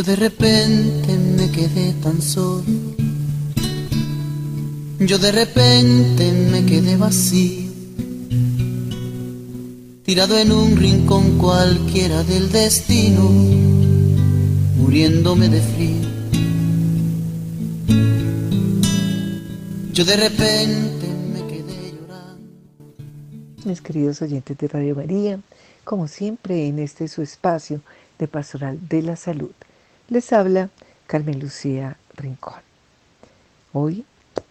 Yo de repente me quedé tan solo. Yo de repente me quedé vacío. Tirado en un rincón cualquiera del destino, muriéndome de frío. Yo de repente me quedé llorando. Mis queridos oyentes de Radio María, como siempre en este su espacio de Pastoral de la Salud, les habla Carmen Lucía Rincón. Hoy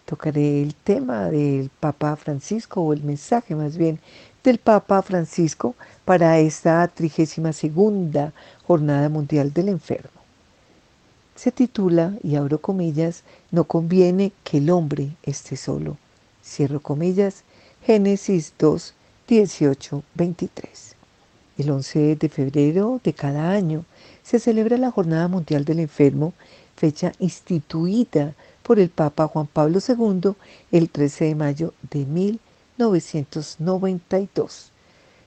tocaré el tema del Papa Francisco, o el mensaje más bien del Papa Francisco para esta 32 Jornada Mundial del Enfermo. Se titula, y abro comillas, No conviene que el hombre esté solo. Cierro comillas, Génesis 2, 18, 23. El 11 de febrero de cada año se celebra la Jornada Mundial del Enfermo, fecha instituida por el Papa Juan Pablo II el 13 de mayo de 1992,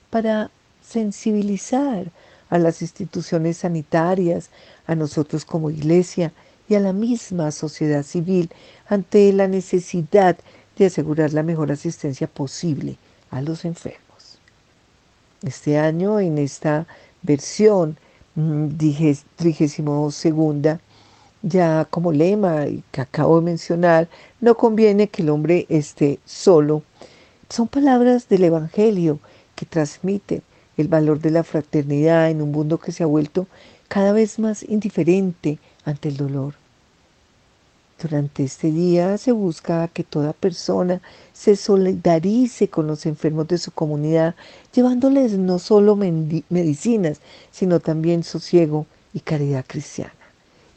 para sensibilizar a las instituciones sanitarias, a nosotros como iglesia y a la misma sociedad civil ante la necesidad de asegurar la mejor asistencia posible a los enfermos. Este año, en esta versión mm, trigésimo segunda, ya como lema que acabo de mencionar, no conviene que el hombre esté solo. Son palabras del Evangelio que transmiten el valor de la fraternidad en un mundo que se ha vuelto cada vez más indiferente ante el dolor. Durante este día se busca que toda persona se solidarice con los enfermos de su comunidad, llevándoles no solo medicinas, sino también sosiego y caridad cristiana.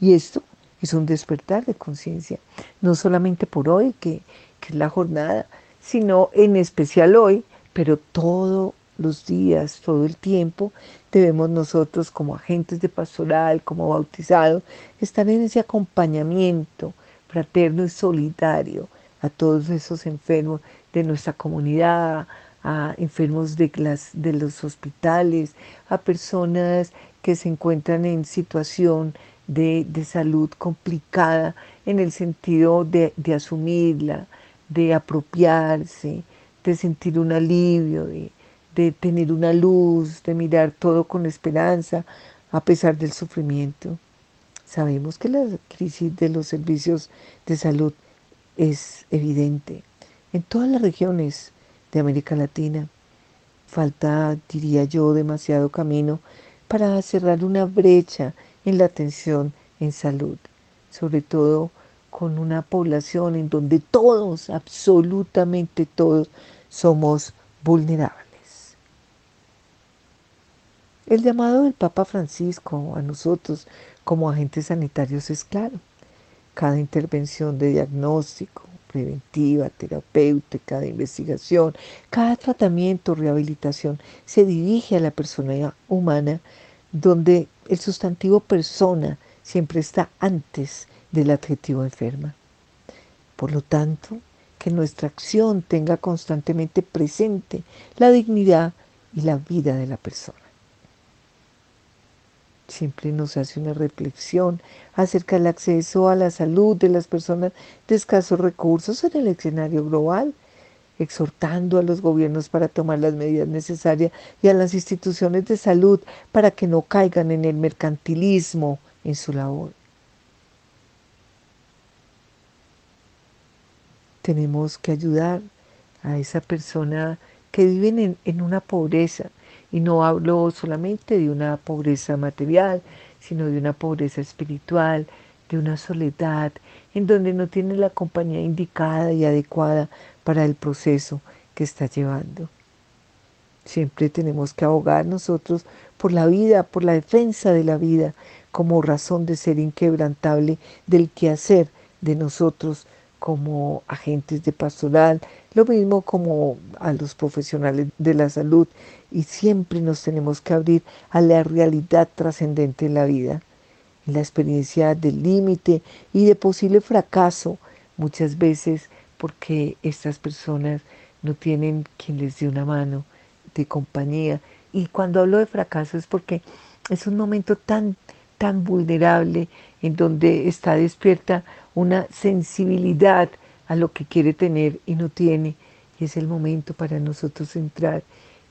Y esto es un despertar de conciencia, no solamente por hoy, que, que es la jornada, sino en especial hoy, pero todo los días, todo el tiempo, debemos nosotros como agentes de pastoral, como bautizados, estar en ese acompañamiento fraterno y solidario a todos esos enfermos de nuestra comunidad, a enfermos de, de los hospitales, a personas que se encuentran en situación de, salud complicada en el sentido de, de asumirla, de apropiarse, de sentir un alivio, de, de tener una luz, de mirar todo con esperanza a pesar del sufrimiento. Sabemos que la crisis de los servicios de salud es evidente en todas las regiones de América Latina. Falta, diría yo, demasiado camino para cerrar una brecha en la atención en salud, sobre todo con una población en donde todos, absolutamente todos, somos vulnerables. El llamado del Papa Francisco a nosotros como agentes sanitarios es claro. Cada intervención de diagnóstico, preventiva, terapéutica, de investigación, cada tratamiento, rehabilitación, se dirige a la persona humana donde el sustantivo persona siempre está antes del adjetivo enferma. Por lo tanto, que nuestra acción tenga constantemente presente la dignidad y la vida de la persona siempre nos hace una reflexión acerca del acceso a la salud de las personas de escasos recursos en el escenario global, exhortando a los gobiernos para tomar las medidas necesarias y a las instituciones de salud para que no caigan en el mercantilismo en su labor. Tenemos que ayudar a esa persona que vive en, en una pobreza, y no hablo solamente de una pobreza material, sino de una pobreza espiritual, de una soledad, en donde no tiene la compañía indicada y adecuada para el proceso que está llevando. Siempre tenemos que abogar nosotros por la vida, por la defensa de la vida, como razón de ser inquebrantable del quehacer de nosotros como agentes de pastoral, lo mismo como a los profesionales de la salud y siempre nos tenemos que abrir a la realidad trascendente de la vida, en la experiencia del límite y de posible fracaso, muchas veces porque estas personas no tienen quien les dé una mano de compañía. Y cuando hablo de fracaso es porque es un momento tan tan vulnerable, en donde está despierta una sensibilidad a lo que quiere tener y no tiene. Y es el momento para nosotros entrar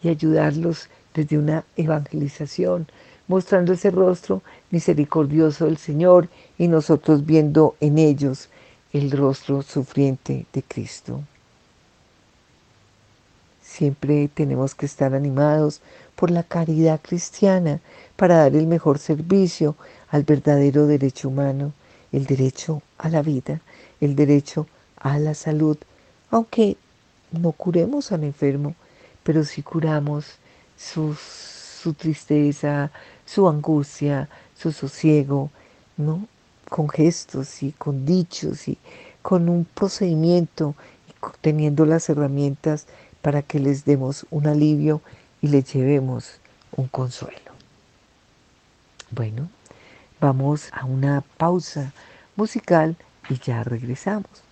y ayudarlos desde una evangelización, mostrando ese rostro misericordioso del Señor y nosotros viendo en ellos el rostro sufriente de Cristo. Siempre tenemos que estar animados por la caridad cristiana para dar el mejor servicio al verdadero derecho humano, el derecho a la vida, el derecho a la salud, aunque no curemos al enfermo, pero sí curamos su, tristeza, su angustia, su sosiego, ¿no? Con gestos y con dichos y con un procedimiento, teniendo las herramientas para que les demos un alivio y les llevemos un consuelo. Bueno, vamos a una pausa musical y ya regresamos.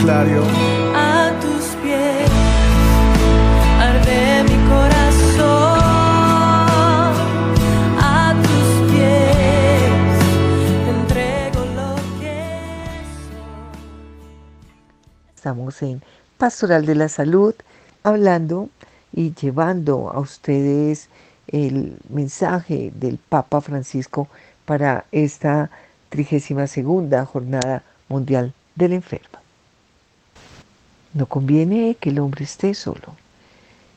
Clario. A tus pies arde mi corazón. A tus pies entrego lo que soy. Estamos en Pastoral de la Salud, hablando y llevando a ustedes el mensaje del Papa Francisco para esta 32 segunda Jornada Mundial del Enfermo. No conviene que el hombre esté solo.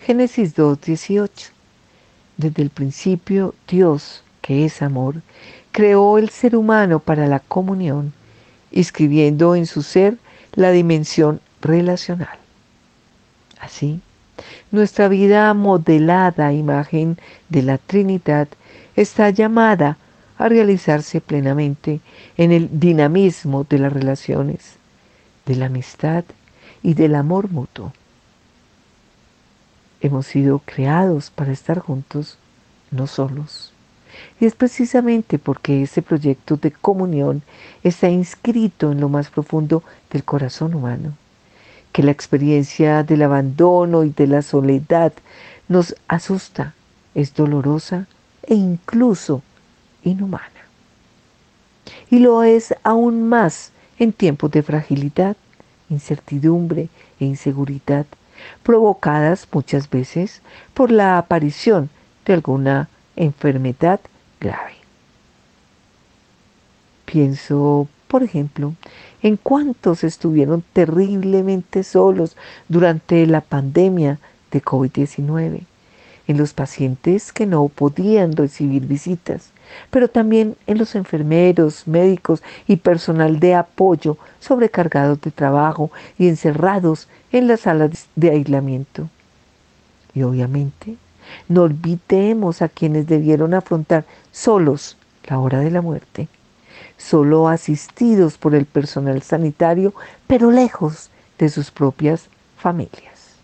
Génesis 2.18. Desde el principio Dios, que es amor, creó el ser humano para la comunión, inscribiendo en su ser la dimensión relacional. Así, nuestra vida modelada a imagen de la Trinidad está llamada a realizarse plenamente en el dinamismo de las relaciones, de la amistad y del amor mutuo. Hemos sido creados para estar juntos, no solos. Y es precisamente porque ese proyecto de comunión está inscrito en lo más profundo del corazón humano que la experiencia del abandono y de la soledad nos asusta, es dolorosa e incluso inhumana. Y lo es aún más en tiempos de fragilidad, incertidumbre e inseguridad, provocadas muchas veces por la aparición de alguna enfermedad grave. Pienso, por ejemplo, en cuántos estuvieron terriblemente solos durante la pandemia de COVID-19, en los pacientes que no podían recibir visitas, pero también en los enfermeros, médicos y personal de apoyo sobrecargados de trabajo y encerrados en las salas de aislamiento. Y obviamente, no olvidemos a quienes debieron afrontar solos la hora de la muerte solo asistidos por el personal sanitario, pero lejos de sus propias familias.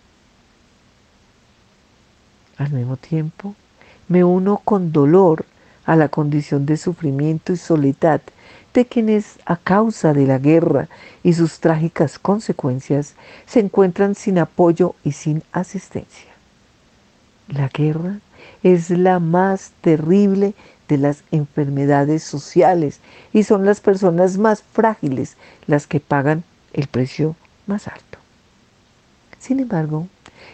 Al mismo tiempo, me uno con dolor a la condición de sufrimiento y soledad de quienes a causa de la guerra y sus trágicas consecuencias se encuentran sin apoyo y sin asistencia. La guerra es la más terrible de las enfermedades sociales y son las personas más frágiles las que pagan el precio más alto. Sin embargo,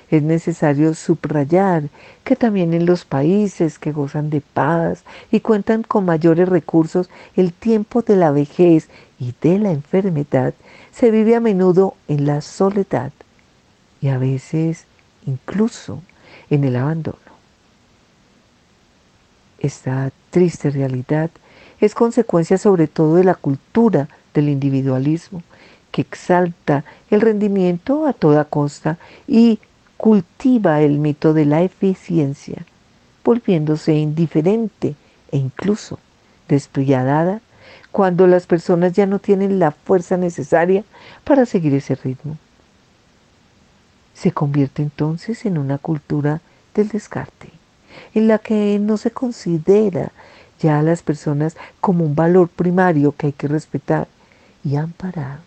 es necesario subrayar que también en los países que gozan de paz y cuentan con mayores recursos, el tiempo de la vejez y de la enfermedad se vive a menudo en la soledad y a veces incluso en el abandono. Esta triste realidad es consecuencia sobre todo de la cultura del individualismo, que exalta el rendimiento a toda costa y cultiva el mito de la eficiencia, volviéndose indiferente e incluso despiadada cuando las personas ya no tienen la fuerza necesaria para seguir ese ritmo. Se convierte entonces en una cultura del descarte, en la que no se considera ya a las personas como un valor primario que hay que respetar y amparar,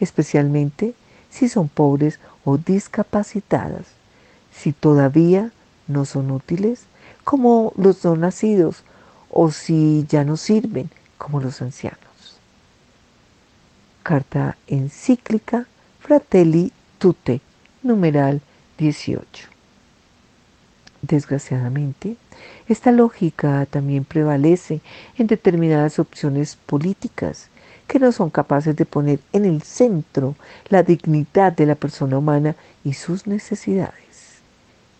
especialmente si son pobres o discapacitadas, si todavía no son útiles como los no nacidos o si ya no sirven como los ancianos. Carta encíclica Fratelli Tutte, numeral 18. Desgraciadamente, esta lógica también prevalece en determinadas opciones políticas que no son capaces de poner en el centro la dignidad de la persona humana y sus necesidades.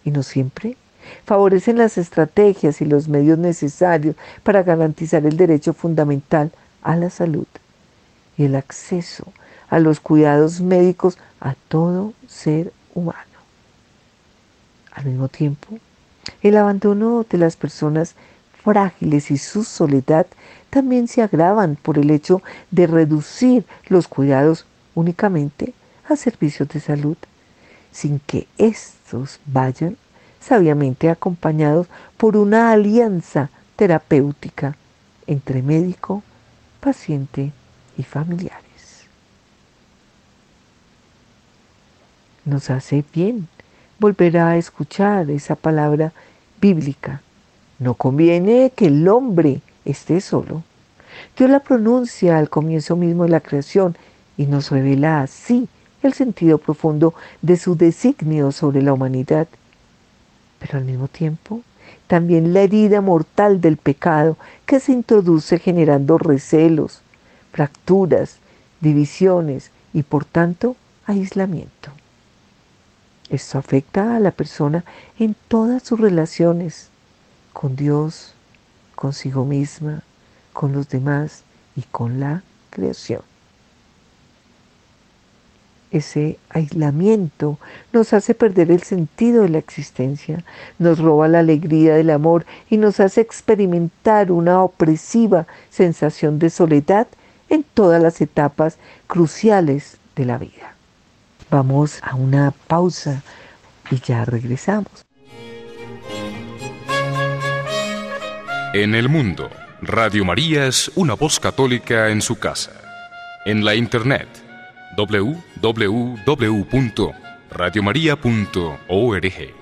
Y no siempre favorecen las estrategias y los medios necesarios para garantizar el derecho fundamental a la salud y el acceso a los cuidados médicos a todo ser humano. Al mismo tiempo, el abandono de las personas frágiles y su soledad también se agravan por el hecho de reducir los cuidados únicamente a servicios de salud, sin que estos vayan sabiamente acompañados por una alianza terapéutica entre médico, paciente y familiares. Nos hace bien volver a escuchar esa palabra bíblica no conviene que el hombre esté solo. Dios la pronuncia al comienzo mismo de la creación y nos revela así el sentido profundo de su designio sobre la humanidad. Pero al mismo tiempo, también la herida mortal del pecado que se introduce generando recelos, fracturas, divisiones y por tanto aislamiento. Esto afecta a la persona en todas sus relaciones, con Dios, consigo misma, con los demás y con la creación. Ese aislamiento nos hace perder el sentido de la existencia, nos roba la alegría del amor y nos hace experimentar una opresiva sensación de soledad en todas las etapas cruciales de la vida. Vamos a una pausa y ya regresamos. En el mundo, Radio María es una voz católica en su casa. En la internet, www.radiomaria.org.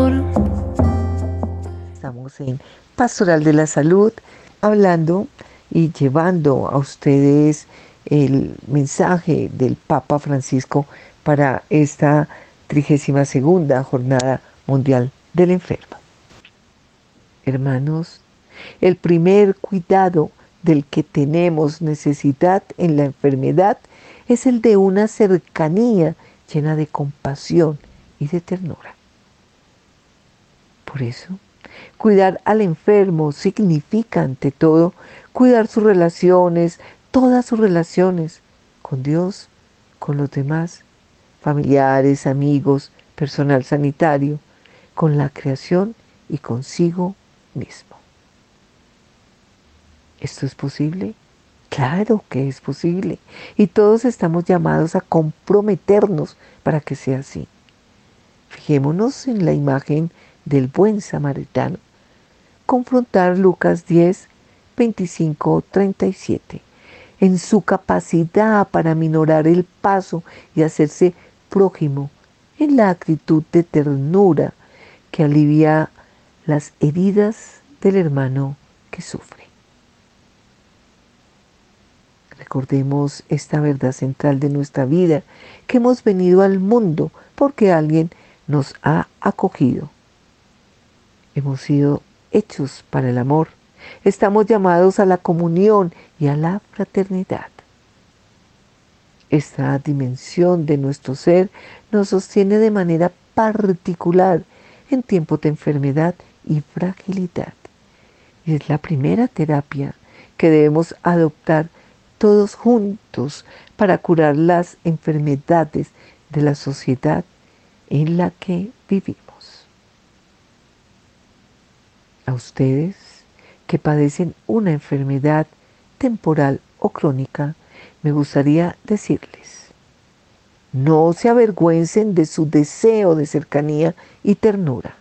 Pastoral de la Salud hablando y llevando a ustedes el mensaje del Papa Francisco para esta 32 Jornada Mundial del Enfermo. Hermanos, el primer cuidado del que tenemos necesidad en la enfermedad es el de una cercanía llena de compasión y de ternura. Por eso, cuidar al enfermo significa ante todo cuidar sus relaciones, todas sus relaciones con Dios, con los demás, familiares, amigos, personal sanitario, con la creación y consigo mismo. ¿Esto es posible? Claro que es posible. Y todos estamos llamados a comprometernos para que sea así. Fijémonos en la imagen del buen samaritano. Confrontar Lucas 10, 25, 37. En su capacidad para minorar el paso y hacerse prójimo, en la actitud de ternura que alivia las heridas del hermano que sufre. Recordemos esta verdad central de nuestra vida, que hemos venido al mundo porque alguien nos ha acogido. Hemos sido hechos para el amor. Estamos llamados a la comunión y a la fraternidad. Esta dimensión de nuestro ser nos sostiene de manera particular en tiempos de enfermedad y fragilidad. Y es la primera terapia que debemos adoptar todos juntos para curar las enfermedades de la sociedad en la que vivimos. A ustedes que padecen una enfermedad temporal o crónica, me gustaría decirles, no se avergüencen de su deseo de cercanía y ternura.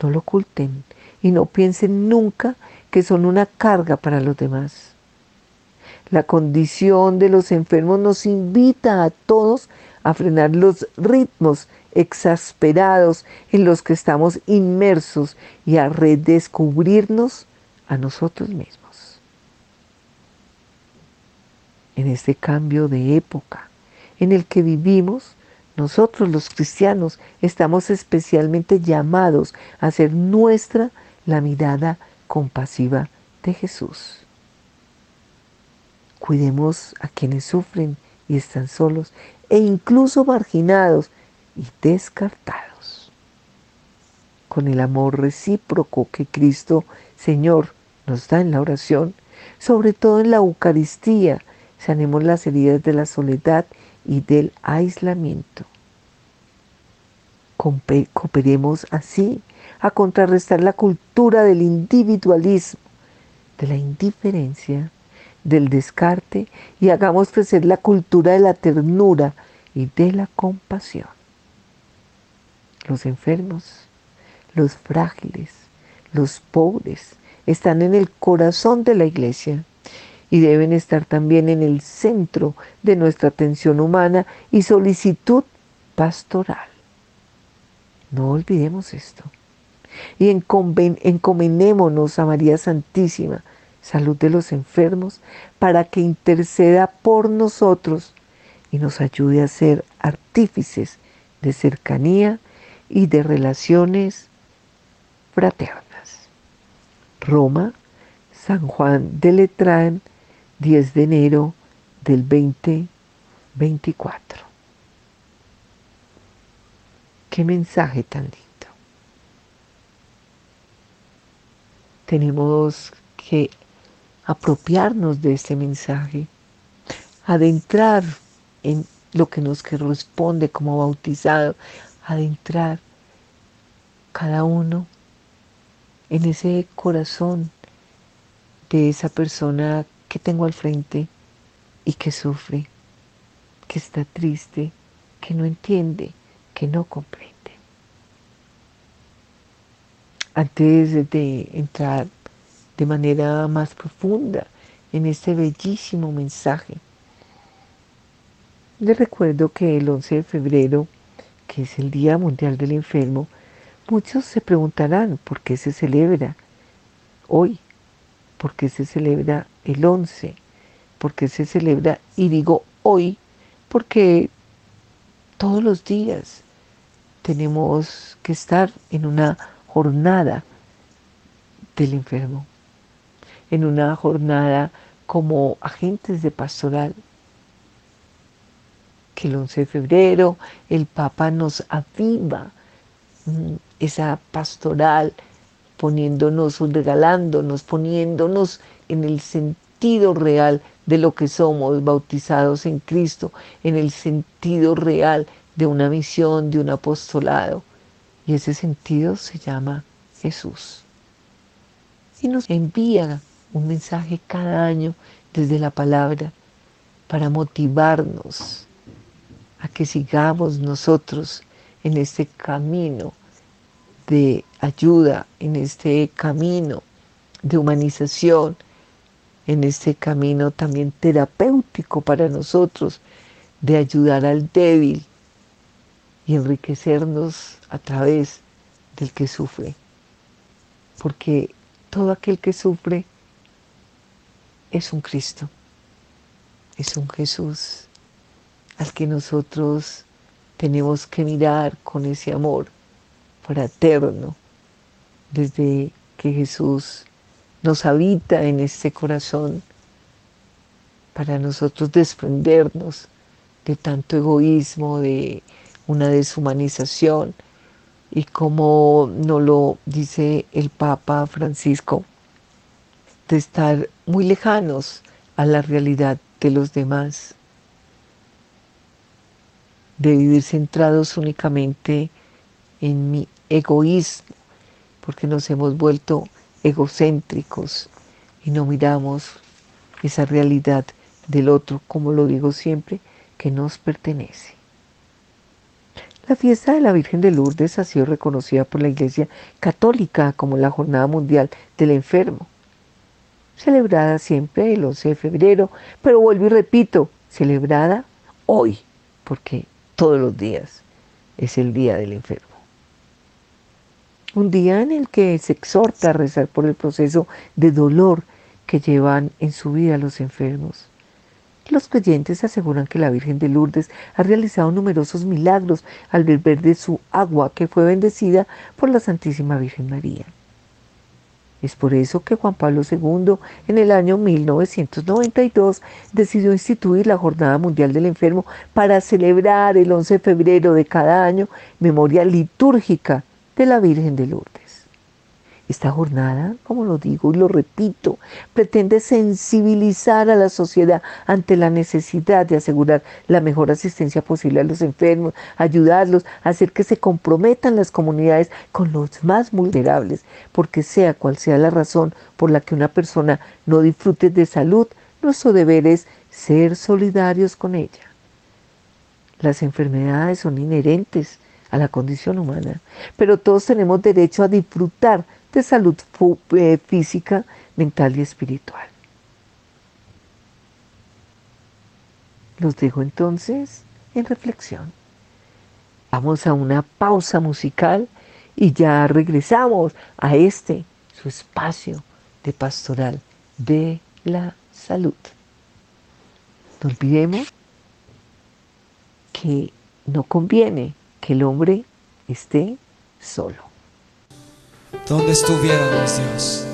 No lo oculten y no piensen nunca que son una carga para los demás. La condición de los enfermos nos invita a todos a frenar los ritmos exasperados en los que estamos inmersos y a redescubrirnos a nosotros mismos. En este cambio de época en el que vivimos, nosotros los cristianos estamos especialmente llamados a hacer nuestra la mirada compasiva de Jesús. Cuidemos a quienes sufren y están solos e incluso marginados y descartados. Con el amor recíproco que Cristo Señor nos da en la oración, sobre todo en la Eucaristía, sanemos las heridas de la soledad y del aislamiento. Cooperemos así a contrarrestar la cultura del individualismo, de la indiferencia, del descarte y hagamos crecer la cultura de la ternura y de la compasión. Los enfermos, los frágiles, los pobres están en el corazón de la iglesia y deben estar también en el centro de nuestra atención humana y solicitud pastoral. No olvidemos esto. Y encomendémonos a María Santísima, salud de los enfermos, para que interceda por nosotros y nos ayude a ser artífices de cercanía y de relaciones fraternas. Roma, San Juan de Letrán, 10 de enero del 2024. Qué mensaje tan lindo. Tenemos que apropiarnos de este mensaje, adentrar en lo que nos corresponde como bautizado, adentrar cada uno en ese corazón de esa persona que tengo al frente y que sufre, que está triste, que no entiende, que no comprende. Antes de entrar de manera más profunda en este bellísimo mensaje. Les recuerdo que el 11 de febrero, que es el Día Mundial del Enfermo, muchos se preguntarán por qué se celebra hoy, por qué se celebra el 11, por qué se celebra, y digo hoy, porque todos los días tenemos que estar en una jornada del enfermo, en una jornada como agentes de pastoral, que el 11 de febrero el Papa nos aviva mm, esa pastoral, poniéndonos, regalándonos, poniéndonos en el sentido real de lo que somos, bautizados en Cristo, en el sentido real de una misión, de un apostolado. Y ese sentido se llama Jesús. Y nos envía un mensaje cada año desde la palabra para motivarnos a que sigamos nosotros en este camino de ayuda, en este camino de humanización, en este camino también terapéutico para nosotros de ayudar al débil y enriquecernos a través del que sufre. Porque todo aquel que sufre es un Cristo, es un Jesús al que nosotros tenemos que mirar con ese amor fraterno desde que Jesús nos habita en este corazón para nosotros desprendernos de tanto egoísmo, de una deshumanización. Y como nos lo dice el Papa Francisco, de estar muy lejanos a la realidad de los demás, de vivir centrados únicamente en mi egoísmo, porque nos hemos vuelto egocéntricos y no miramos esa realidad del otro, como lo digo siempre, que nos pertenece. La fiesta de la Virgen de Lourdes ha sido reconocida por la Iglesia Católica como la Jornada Mundial del Enfermo celebrada siempre el 11 de febrero, pero vuelvo y repito, celebrada hoy, porque todos los días es el Día del Enfermo. Un día en el que se exhorta a rezar por el proceso de dolor que llevan en su vida los enfermos. Los creyentes aseguran que la Virgen de Lourdes ha realizado numerosos milagros al beber de su agua que fue bendecida por la Santísima Virgen María. Es por eso que Juan Pablo II en el año 1992 decidió instituir la Jornada Mundial del Enfermo para celebrar el 11 de febrero de cada año memoria litúrgica de la Virgen de Lourdes. Esta jornada, como lo digo y lo repito, pretende sensibilizar a la sociedad ante la necesidad de asegurar la mejor asistencia posible a los enfermos, ayudarlos, hacer que se comprometan las comunidades con los más vulnerables, porque sea cual sea la razón por la que una persona no disfrute de salud, nuestro deber es ser solidarios con ella. Las enfermedades son inherentes a la condición humana, pero todos tenemos derecho a disfrutar de salud eh, física, mental y espiritual. Los dejo entonces en reflexión. Vamos a una pausa musical y ya regresamos a este, su espacio de pastoral de la salud. No olvidemos que no conviene que el hombre esté solo. ¿Dónde estuviéramos, Dios,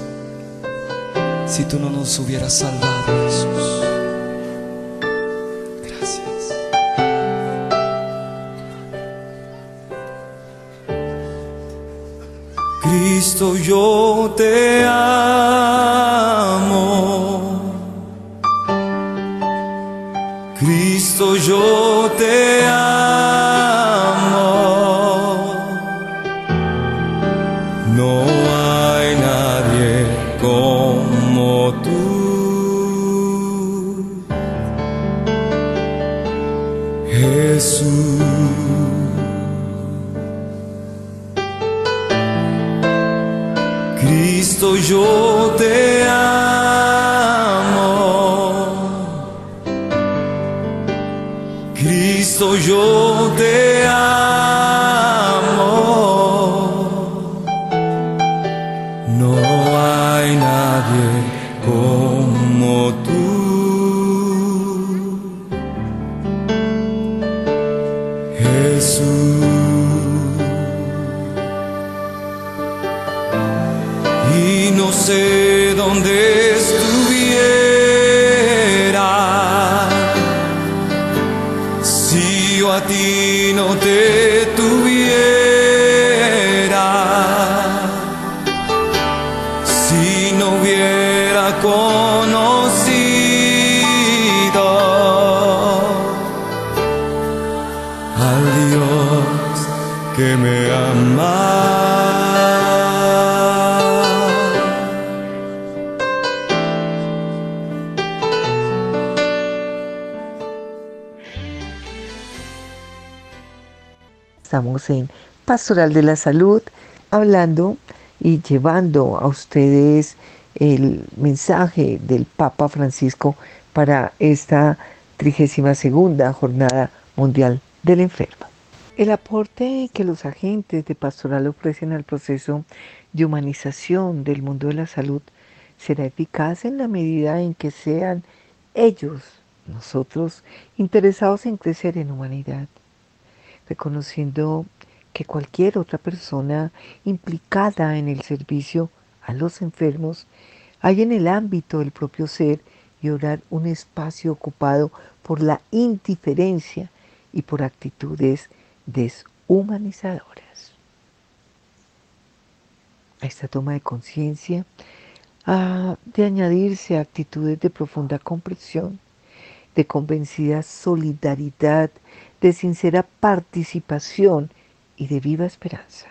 si tú no nos hubieras salvado, Jesús? Gracias. Cristo, yo te amo. Cristo, yo te En Pastoral de la Salud, hablando y llevando a ustedes el mensaje del Papa Francisco para esta 32 segunda Jornada Mundial del Enfermo. El aporte que los agentes de pastoral ofrecen al proceso de humanización del mundo de la salud será eficaz en la medida en que sean ellos, nosotros, interesados en crecer en humanidad reconociendo que cualquier otra persona implicada en el servicio a los enfermos hay en el ámbito del propio ser y orar un espacio ocupado por la indiferencia y por actitudes deshumanizadoras. A esta toma de conciencia ha de añadirse actitudes de profunda comprensión, de convencida solidaridad de sincera participación y de viva esperanza.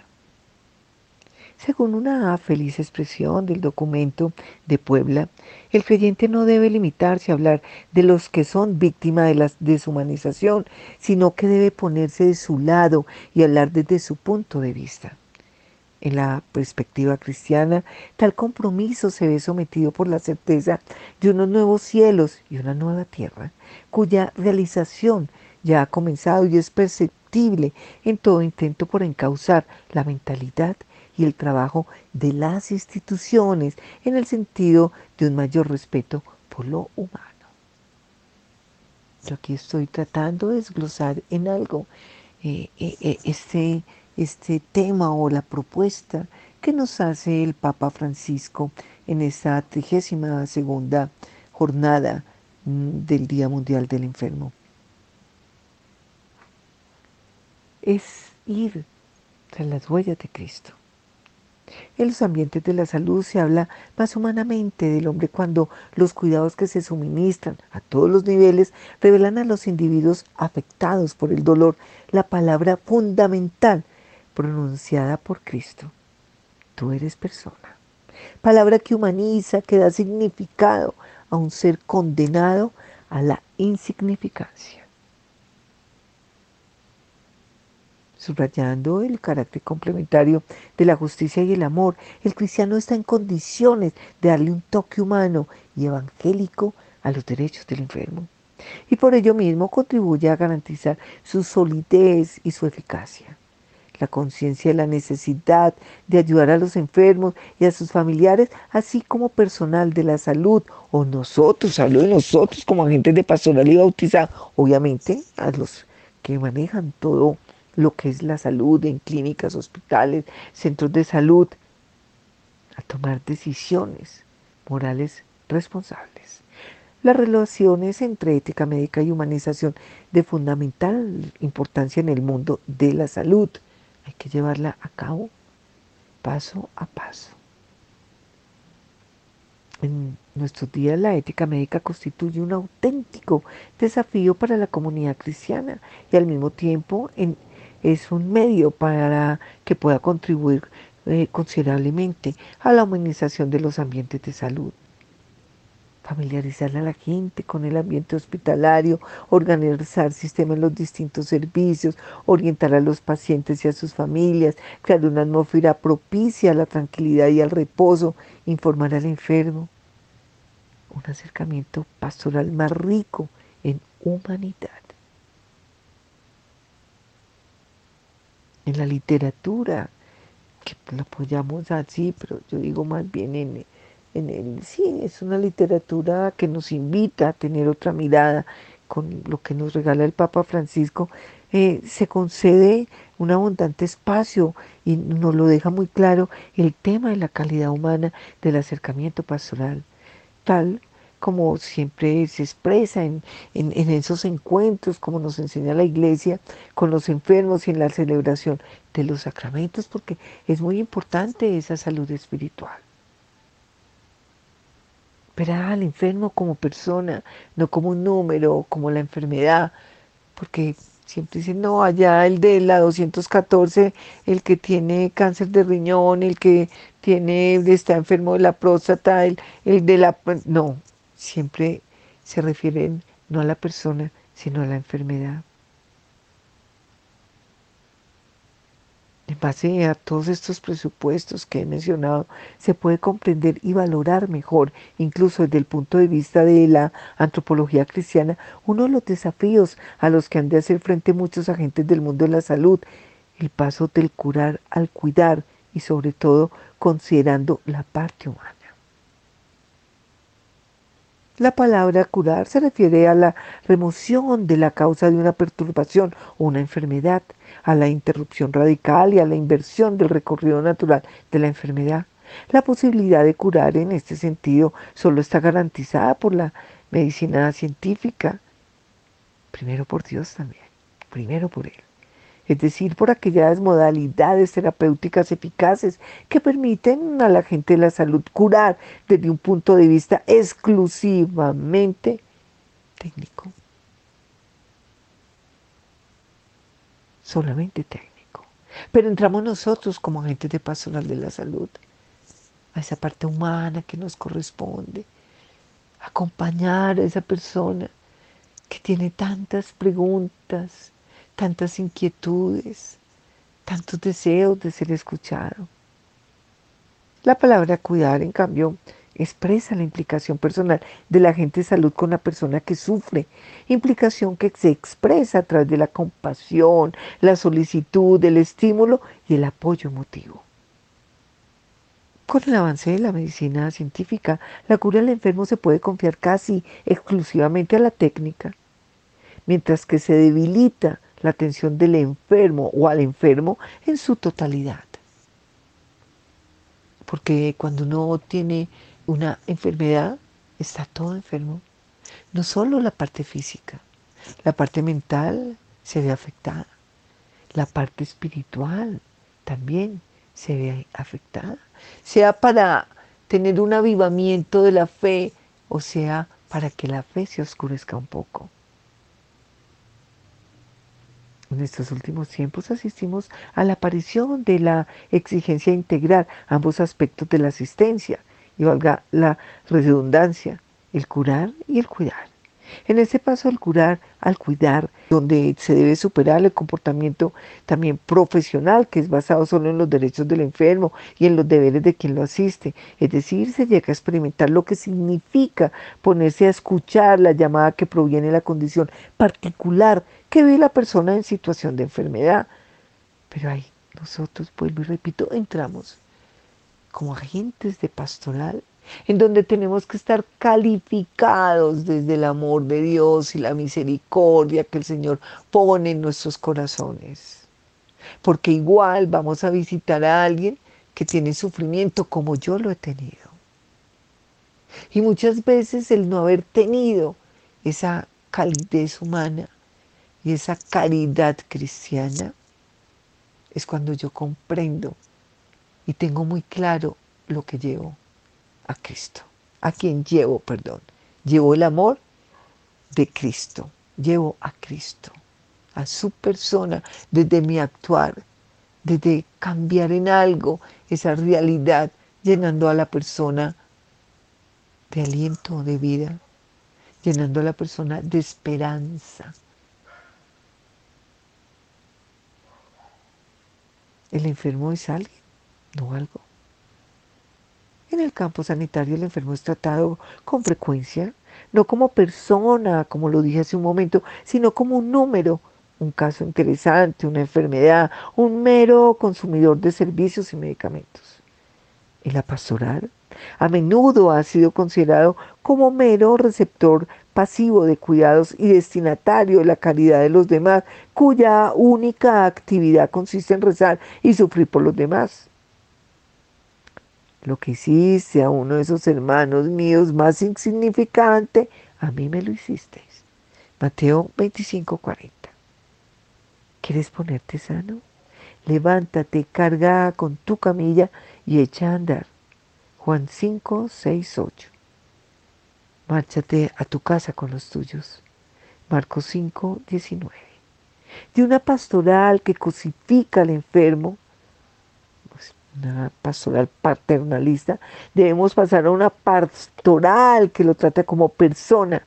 Según una feliz expresión del documento de Puebla, el creyente no debe limitarse a hablar de los que son víctimas de la deshumanización, sino que debe ponerse de su lado y hablar desde su punto de vista. En la perspectiva cristiana, tal compromiso se ve sometido por la certeza de unos nuevos cielos y una nueva tierra, cuya realización ya ha comenzado y es perceptible en todo intento por encauzar la mentalidad y el trabajo de las instituciones en el sentido de un mayor respeto por lo humano. Yo aquí estoy tratando de desglosar en algo eh, eh, eh, este, este tema o la propuesta que nos hace el Papa Francisco en esta trigésima segunda jornada mm, del Día Mundial del Enfermo. Es ir tras las huellas de Cristo. En los ambientes de la salud se habla más humanamente del hombre cuando los cuidados que se suministran a todos los niveles revelan a los individuos afectados por el dolor la palabra fundamental pronunciada por Cristo. Tú eres persona. Palabra que humaniza, que da significado a un ser condenado a la insignificancia. Subrayando el carácter complementario de la justicia y el amor, el cristiano está en condiciones de darle un toque humano y evangélico a los derechos del enfermo. Y por ello mismo contribuye a garantizar su solidez y su eficacia. La conciencia de la necesidad de ayudar a los enfermos y a sus familiares, así como personal de la salud, o nosotros, hablo de nosotros como agentes de pastoral y bautizado, obviamente a los que manejan todo lo que es la salud en clínicas, hospitales, centros de salud, a tomar decisiones morales responsables. Las relaciones entre ética médica y humanización de fundamental importancia en el mundo de la salud. Hay que llevarla a cabo paso a paso. En nuestros días la ética médica constituye un auténtico desafío para la comunidad cristiana y al mismo tiempo en es un medio para que pueda contribuir eh, considerablemente a la humanización de los ambientes de salud. familiarizar a la gente con el ambiente hospitalario, organizar sistemas en los distintos servicios, orientar a los pacientes y a sus familias, crear una atmósfera propicia a la tranquilidad y al reposo, informar al enfermo. Un acercamiento pastoral más rico en humanidad. En la literatura, que lo apoyamos así, pero yo digo más bien en, en el, sí, es una literatura que nos invita a tener otra mirada con lo que nos regala el Papa Francisco, eh, se concede un abundante espacio y nos lo deja muy claro el tema de la calidad humana del acercamiento pastoral, tal como siempre se expresa en, esos encuentros, como nos enseña la iglesia, con los enfermos y en la celebración de los sacramentos, porque es muy importante esa salud espiritual. Ver al enfermo como persona, no como un número, como la enfermedad, porque siempre dicen, no, allá el de la 214, el que tiene cáncer de riñón, el que tiene, está enfermo de la próstata, el, el de la... No, siempre se refieren no a la persona, sino a la enfermedad. En base a todos estos presupuestos que he mencionado, se puede comprender y valorar mejor, incluso desde el punto de vista de la antropología cristiana, uno de los desafíos a los que han de hacer frente muchos agentes del mundo de la salud, el paso del curar al cuidar y sobre todo considerando la parte humana. La palabra curar se refiere a la remoción de la causa de una perturbación o una enfermedad, a la interrupción radical y a la inversión del recorrido natural de la enfermedad. La posibilidad de curar en este sentido solo está garantizada por la medicina científica, primero por Dios también, primero por Él es decir, por aquellas modalidades terapéuticas eficaces que permiten a la gente de la salud curar desde un punto de vista exclusivamente técnico. Solamente técnico. Pero entramos nosotros como agentes de pastoral de la salud, a esa parte humana que nos corresponde, acompañar a esa persona que tiene tantas preguntas, tantas inquietudes, tantos deseos de ser escuchado. La palabra cuidar, en cambio, expresa la implicación personal de la gente de salud con la persona que sufre, implicación que se expresa a través de la compasión, la solicitud, el estímulo y el apoyo emotivo. Con el avance de la medicina científica, la cura del enfermo se puede confiar casi exclusivamente a la técnica, mientras que se debilita la atención del enfermo o al enfermo en su totalidad. Porque cuando uno tiene una enfermedad, está todo enfermo. No solo la parte física, la parte mental se ve afectada, la parte espiritual también se ve afectada, sea para tener un avivamiento de la fe o sea para que la fe se oscurezca un poco. En estos últimos tiempos asistimos a la aparición de la exigencia de integrar ambos aspectos de la asistencia, y valga la redundancia, el curar y el cuidar. En ese paso al curar, al cuidar, donde se debe superar el comportamiento también profesional, que es basado solo en los derechos del enfermo y en los deberes de quien lo asiste. Es decir, se llega a experimentar lo que significa ponerse a escuchar la llamada que proviene de la condición particular que ve la persona en situación de enfermedad. Pero ahí nosotros, vuelvo y repito, entramos como agentes de pastoral, en donde tenemos que estar calificados desde el amor de Dios y la misericordia que el Señor pone en nuestros corazones. Porque igual vamos a visitar a alguien que tiene sufrimiento como yo lo he tenido. Y muchas veces el no haber tenido esa calidez humana y esa caridad cristiana es cuando yo comprendo y tengo muy claro lo que llevo a Cristo. A quien llevo, perdón. Llevo el amor de Cristo. Llevo a Cristo, a su persona, desde mi actuar, desde cambiar en algo esa realidad, llenando a la persona de aliento, de vida, llenando a la persona de esperanza. El enfermo es alguien, no algo. En el campo sanitario el enfermo es tratado con frecuencia, no como persona, como lo dije hace un momento, sino como un número, un caso interesante, una enfermedad, un mero consumidor de servicios y medicamentos. En la pastoral, a menudo ha sido considerado como mero receptor pasivo de cuidados y destinatario de la caridad de los demás, cuya única actividad consiste en rezar y sufrir por los demás. Lo que hiciste a uno de esos hermanos míos más insignificante, a mí me lo hicisteis. Mateo 25, 40. ¿Quieres ponerte sano? Levántate, carga con tu camilla y echa a andar. Juan 5, 6, 8. Márchate a tu casa con los tuyos. Marcos 5, 19. De una pastoral que cosifica al enfermo, pues, una pastoral paternalista, debemos pasar a una pastoral que lo trata como persona,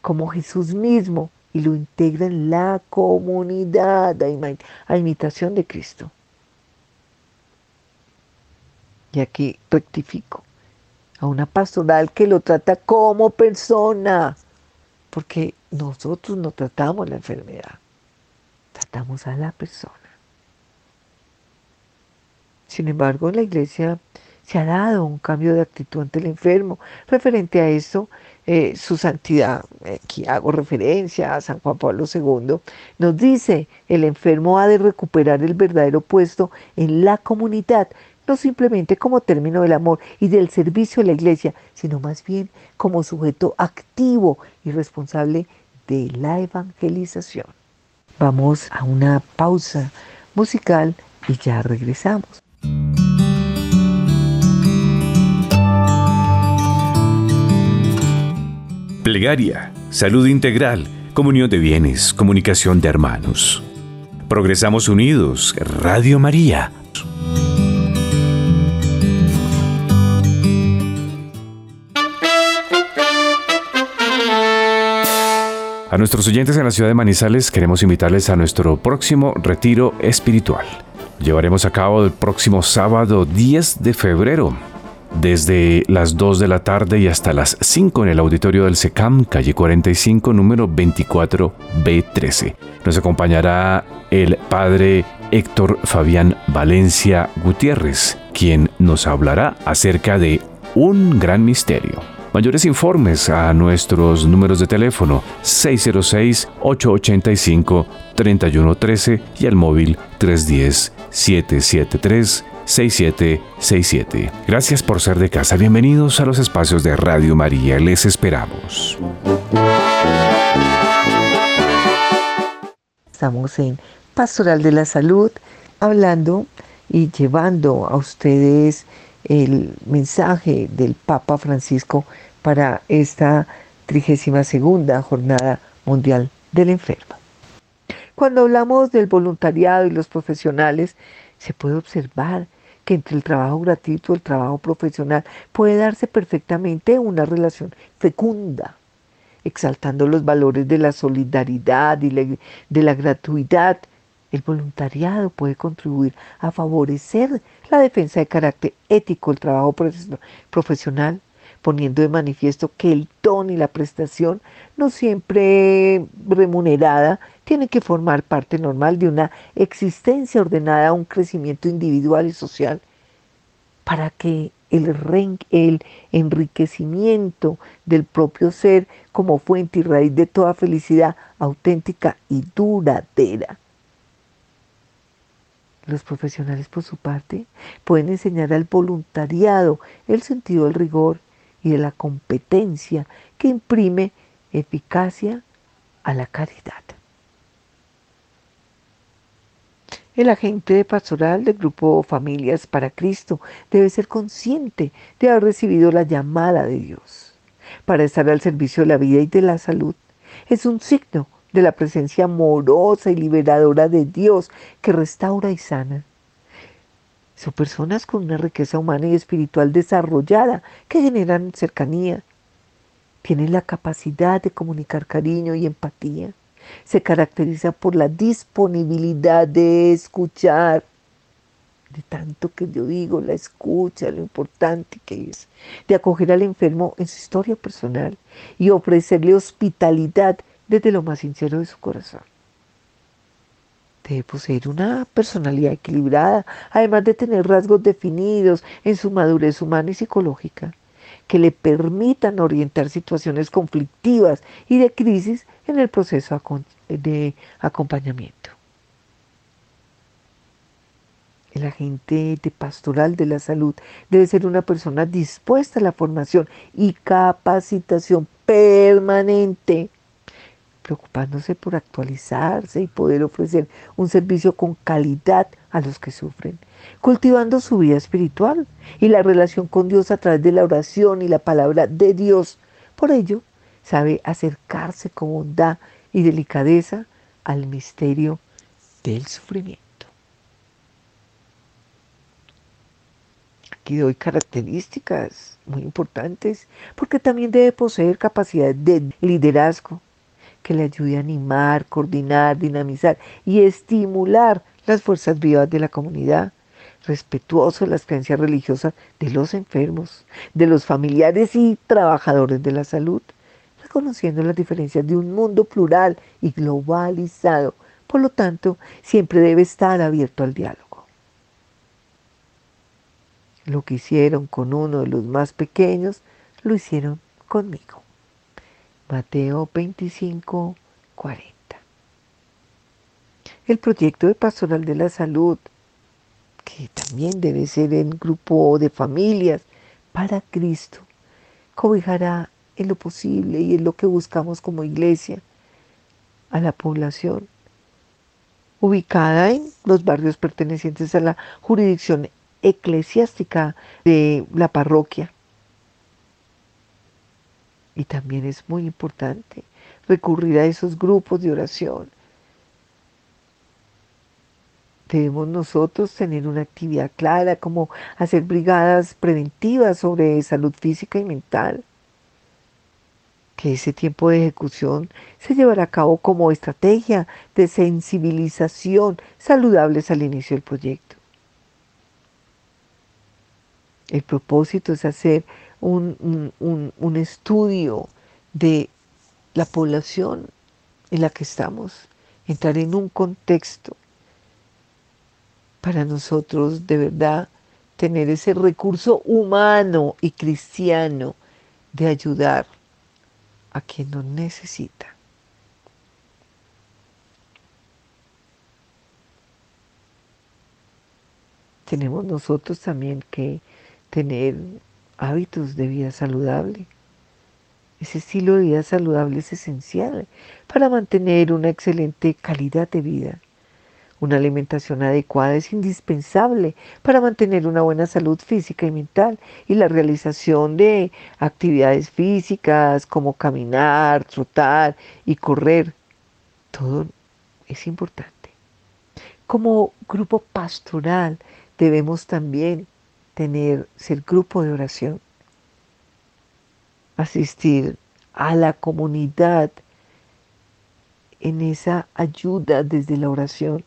como Jesús mismo, y lo integra en la comunidad a imitación de Cristo. Y aquí rectifico a una pastoral que lo trata como persona, porque nosotros no tratamos la enfermedad, tratamos a la persona. Sin embargo, en la iglesia se ha dado un cambio de actitud ante el enfermo. Referente a eso, eh, su santidad, aquí hago referencia a San Juan Pablo II, nos dice, el enfermo ha de recuperar el verdadero puesto en la comunidad, no simplemente como término del amor y del servicio a la iglesia, sino más bien como sujeto activo y responsable de la evangelización. Vamos a una pausa musical y ya regresamos. Plegaria, salud integral, comunión de bienes, comunicación de hermanos. Progresamos unidos, Radio María A nuestros oyentes en la ciudad de Manizales queremos invitarles a nuestro próximo retiro espiritual. Llevaremos a cabo el próximo sábado 10 de febrero, desde las 2 de la tarde y hasta las 5 en el auditorio del SECAM, calle 45, número 24B13. Nos acompañará el padre Héctor Fabián Valencia Gutiérrez, quien nos hablará acerca de un gran misterio Mayores informes a nuestros números de teléfono 606-885-3113 y al móvil 310-773-6767. Gracias por ser de casa. Bienvenidos a los espacios de Radio María. Les esperamos. Estamos en Pastoral de la Salud hablando y llevando a ustedes el mensaje del Papa Francisco para esta 32 segunda Jornada Mundial del Enfermo. Cuando hablamos del voluntariado y los profesionales, se puede observar que entre el trabajo gratuito y el trabajo profesional puede darse perfectamente una relación fecunda, exaltando los valores de la solidaridad y de la gratuidad. El voluntariado puede contribuir a favorecer la defensa de carácter ético del trabajo profesional, poniendo de manifiesto que el don y la prestación, no siempre remunerada, tienen que formar parte normal de una existencia ordenada un crecimiento individual y social para que el, el enriquecimiento del propio ser como fuente y raíz de toda felicidad auténtica y duradera los profesionales, por su parte, pueden enseñar al voluntariado el sentido del rigor y de la competencia que imprime eficacia a la caridad. El agente de pastoral del grupo Familias para Cristo debe ser consciente de haber recibido la llamada de Dios para estar al servicio de la vida y de la salud. Es un signo de la presencia amorosa y liberadora de Dios que restaura y sana. Son personas con una riqueza humana y espiritual desarrollada que generan cercanía Tiene la capacidad de comunicar cariño y empatía. Se caracteriza por la disponibilidad de escuchar. De tanto que yo digo, la escucha, lo importante que es. De acoger al enfermo en su historia personal y ofrecerle hospitalidad desde lo más sincero de su corazón. Debe poseer una personalidad equilibrada, además de tener rasgos definidos en su madurez humana y psicológica que le permitan orientar situaciones conflictivas y de crisis en el proceso de acompañamiento. El agente de pastoral de la salud debe ser una persona dispuesta a la formación y capacitación permanente preocupándose por actualizarse y poder ofrecer un servicio con calidad a los que sufren, cultivando su vida espiritual y la relación con Dios a través de la oración y la palabra de Dios. Por ello, sabe acercarse con bondad y delicadeza al misterio del sufrimiento. Aquí doy características muy importantes porque también debe poseer capacidad de liderazgo, que le ayude a animar, coordinar, dinamizar y estimular las fuerzas vivas de la comunidad, respetuoso de las creencias religiosas de los enfermos, de los familiares y trabajadores de la salud, reconociendo las diferencias de un mundo plural y globalizado. Por lo tanto, siempre debe estar abierto al diálogo. Lo que hicieron con uno de los más pequeños, lo hicieron conmigo. Mateo 25, 40. El proyecto de pastoral de la salud, que también debe ser en grupo de familias para Cristo, cobijará en lo posible y en lo que buscamos como iglesia a la población ubicada en los barrios pertenecientes a la jurisdicción eclesiástica de la parroquia y también es muy importante recurrir a esos grupos de oración. Debemos nosotros tener una actividad clara como hacer brigadas preventivas sobre salud física y mental. Que ese tiempo de ejecución se llevará a cabo como estrategia de sensibilización saludables al inicio del proyecto. El propósito es hacer un, un, estudio de la población en la que estamos, entrar en un contexto para nosotros de verdad tener ese recurso humano y cristiano de ayudar a quien nos necesita. Tenemos nosotros también que tener hábitos de vida saludable. Ese estilo de vida saludable es esencial para mantener una excelente calidad de vida. Una alimentación adecuada es indispensable para mantener una buena salud física y mental y la realización de actividades físicas como caminar, trotar y correr. Todo es importante. Como grupo pastoral debemos también tener, ser grupo de oración, asistir a la comunidad en esa ayuda desde la oración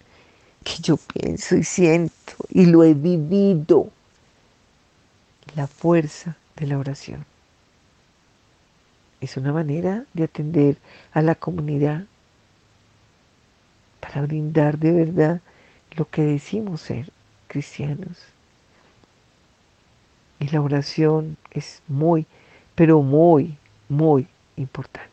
que yo pienso y siento y lo he vivido, la fuerza de la oración. Es una manera de atender a la comunidad para brindar de verdad lo que decimos ser cristianos. Y la oración es muy, pero muy, muy importante.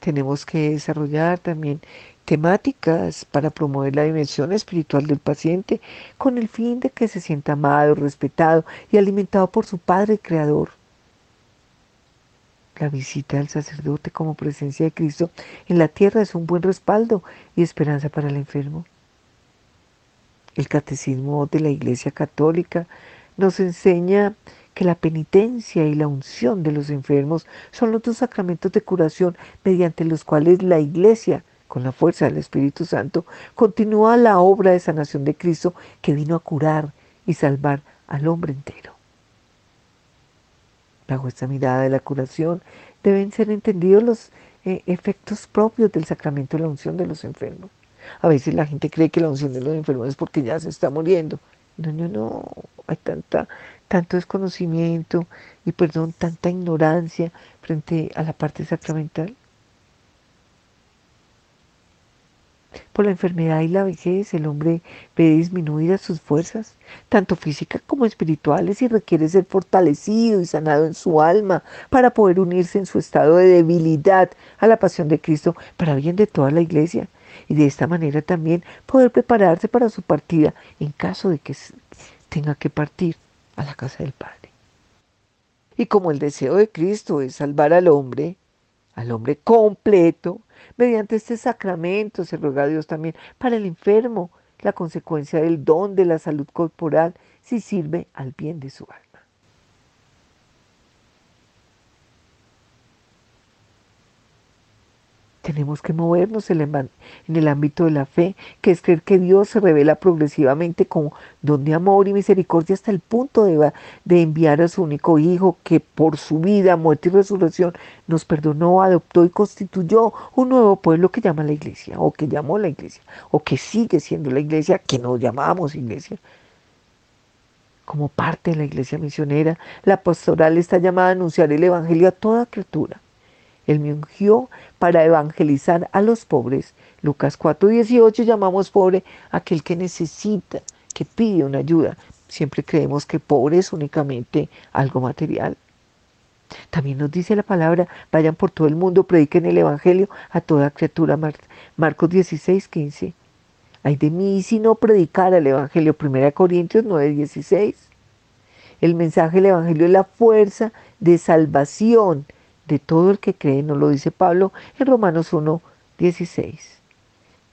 Tenemos que desarrollar también temáticas para promover la dimensión espiritual del paciente con el fin de que se sienta amado, respetado y alimentado por su Padre Creador. La visita del sacerdote como presencia de Cristo en la tierra es un buen respaldo y esperanza para el enfermo. El catecismo de la Iglesia Católica nos enseña que la penitencia y la unción de los enfermos son los dos sacramentos de curación mediante los cuales la Iglesia, con la fuerza del Espíritu Santo, continúa la obra de sanación de Cristo que vino a curar y salvar al hombre entero. Bajo esta mirada de la curación deben ser entendidos los eh, efectos propios del sacramento de la unción de los enfermos. A veces la gente cree que la unción de los enfermos es porque ya se está muriendo. No, no, no. Hay tanta, tanto desconocimiento y, perdón, tanta ignorancia frente a la parte sacramental. Por la enfermedad y la vejez, el hombre ve disminuidas sus fuerzas, tanto físicas como espirituales, y requiere ser fortalecido y sanado en su alma para poder unirse en su estado de debilidad a la pasión de Cristo para bien de toda la iglesia. Y de esta manera también poder prepararse para su partida en caso de que tenga que partir a la casa del Padre. Y como el deseo de Cristo es salvar al hombre, al hombre completo, mediante este sacramento se ruega a Dios también para el enfermo, la consecuencia del don de la salud corporal, si sirve al bien de su alma. Tenemos que movernos en el ámbito de la fe, que es creer que Dios se revela progresivamente como don de amor y misericordia hasta el punto de, de enviar a su único Hijo, que por su vida, muerte y resurrección nos perdonó, adoptó y constituyó un nuevo pueblo que llama la iglesia, o que llamó la iglesia, o que sigue siendo la iglesia, que nos llamamos iglesia. Como parte de la iglesia misionera, la pastoral está llamada a anunciar el Evangelio a toda criatura él me ungió para evangelizar a los pobres. Lucas 4:18 llamamos pobre aquel que necesita, que pide una ayuda. Siempre creemos que pobre es únicamente algo material. También nos dice la palabra, vayan por todo el mundo, prediquen el Evangelio a toda criatura. Marcos 16, 15. Ay de mí si no predicar el Evangelio. 1 Corintios 9, 16. El mensaje del Evangelio es la fuerza de salvación de todo el que cree, nos lo dice Pablo en Romanos 1, 16.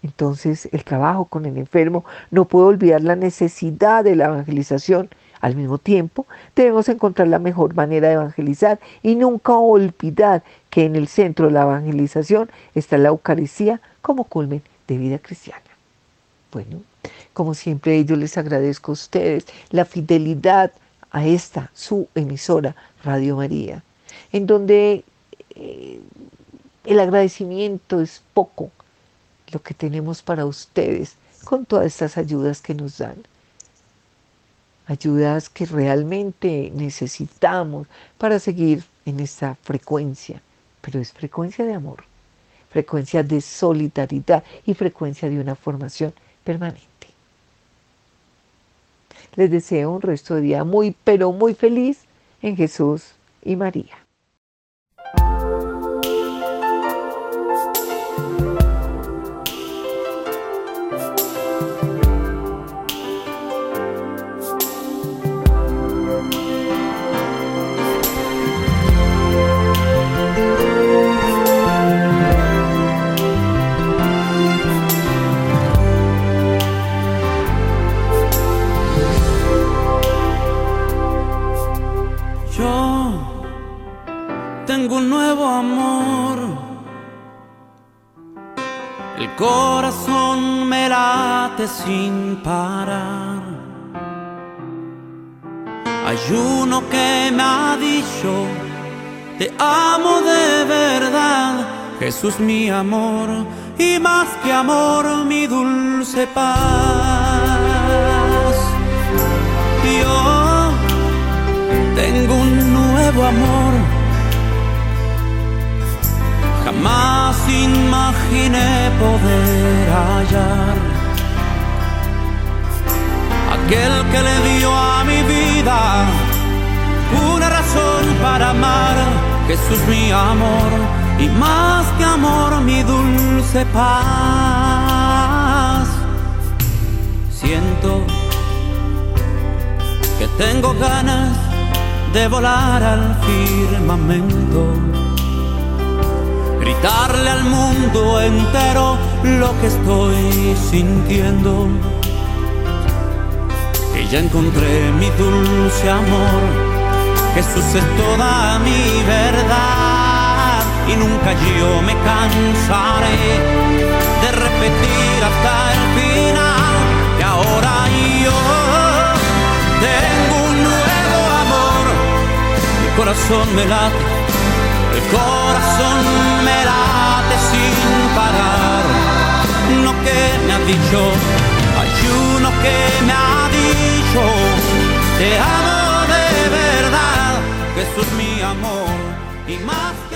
Entonces, el trabajo con el enfermo no puede olvidar la necesidad de la evangelización. Al mismo tiempo, debemos encontrar la mejor manera de evangelizar y nunca olvidar que en el centro de la evangelización está la Eucaristía como culmen de vida cristiana. Bueno, como siempre yo les agradezco a ustedes la fidelidad a esta, su emisora, Radio María en donde eh, el agradecimiento es poco lo que tenemos para ustedes con todas estas ayudas que nos dan. Ayudas que realmente necesitamos para seguir en esta frecuencia, pero es frecuencia de amor, frecuencia de solidaridad y frecuencia de una formación permanente. Les deseo un resto de día muy, pero muy feliz en Jesús y María. Sin parar. Hay uno que me ha dicho, te amo de verdad, Jesús mi amor, y más que amor mi dulce paz. Yo tengo un nuevo amor, jamás imaginé poder hallar aquel que le dio a mi vida una razón para amar. Jesús mi amor y más que amor mi dulce paz. Siento que tengo ganas de volar al firmamento, gritarle al mundo entero lo que estoy sintiendo ya encontré mi dulce amor. Jesús es toda mi verdad y nunca yo me cansaré de repetir hasta el final que ahora yo tengo un nuevo amor. Mi corazón me late, el corazón me late sin parar. Lo que me ha dicho, hay uno que me ha dicho, te amo de verdad, Jesús mi amor y más.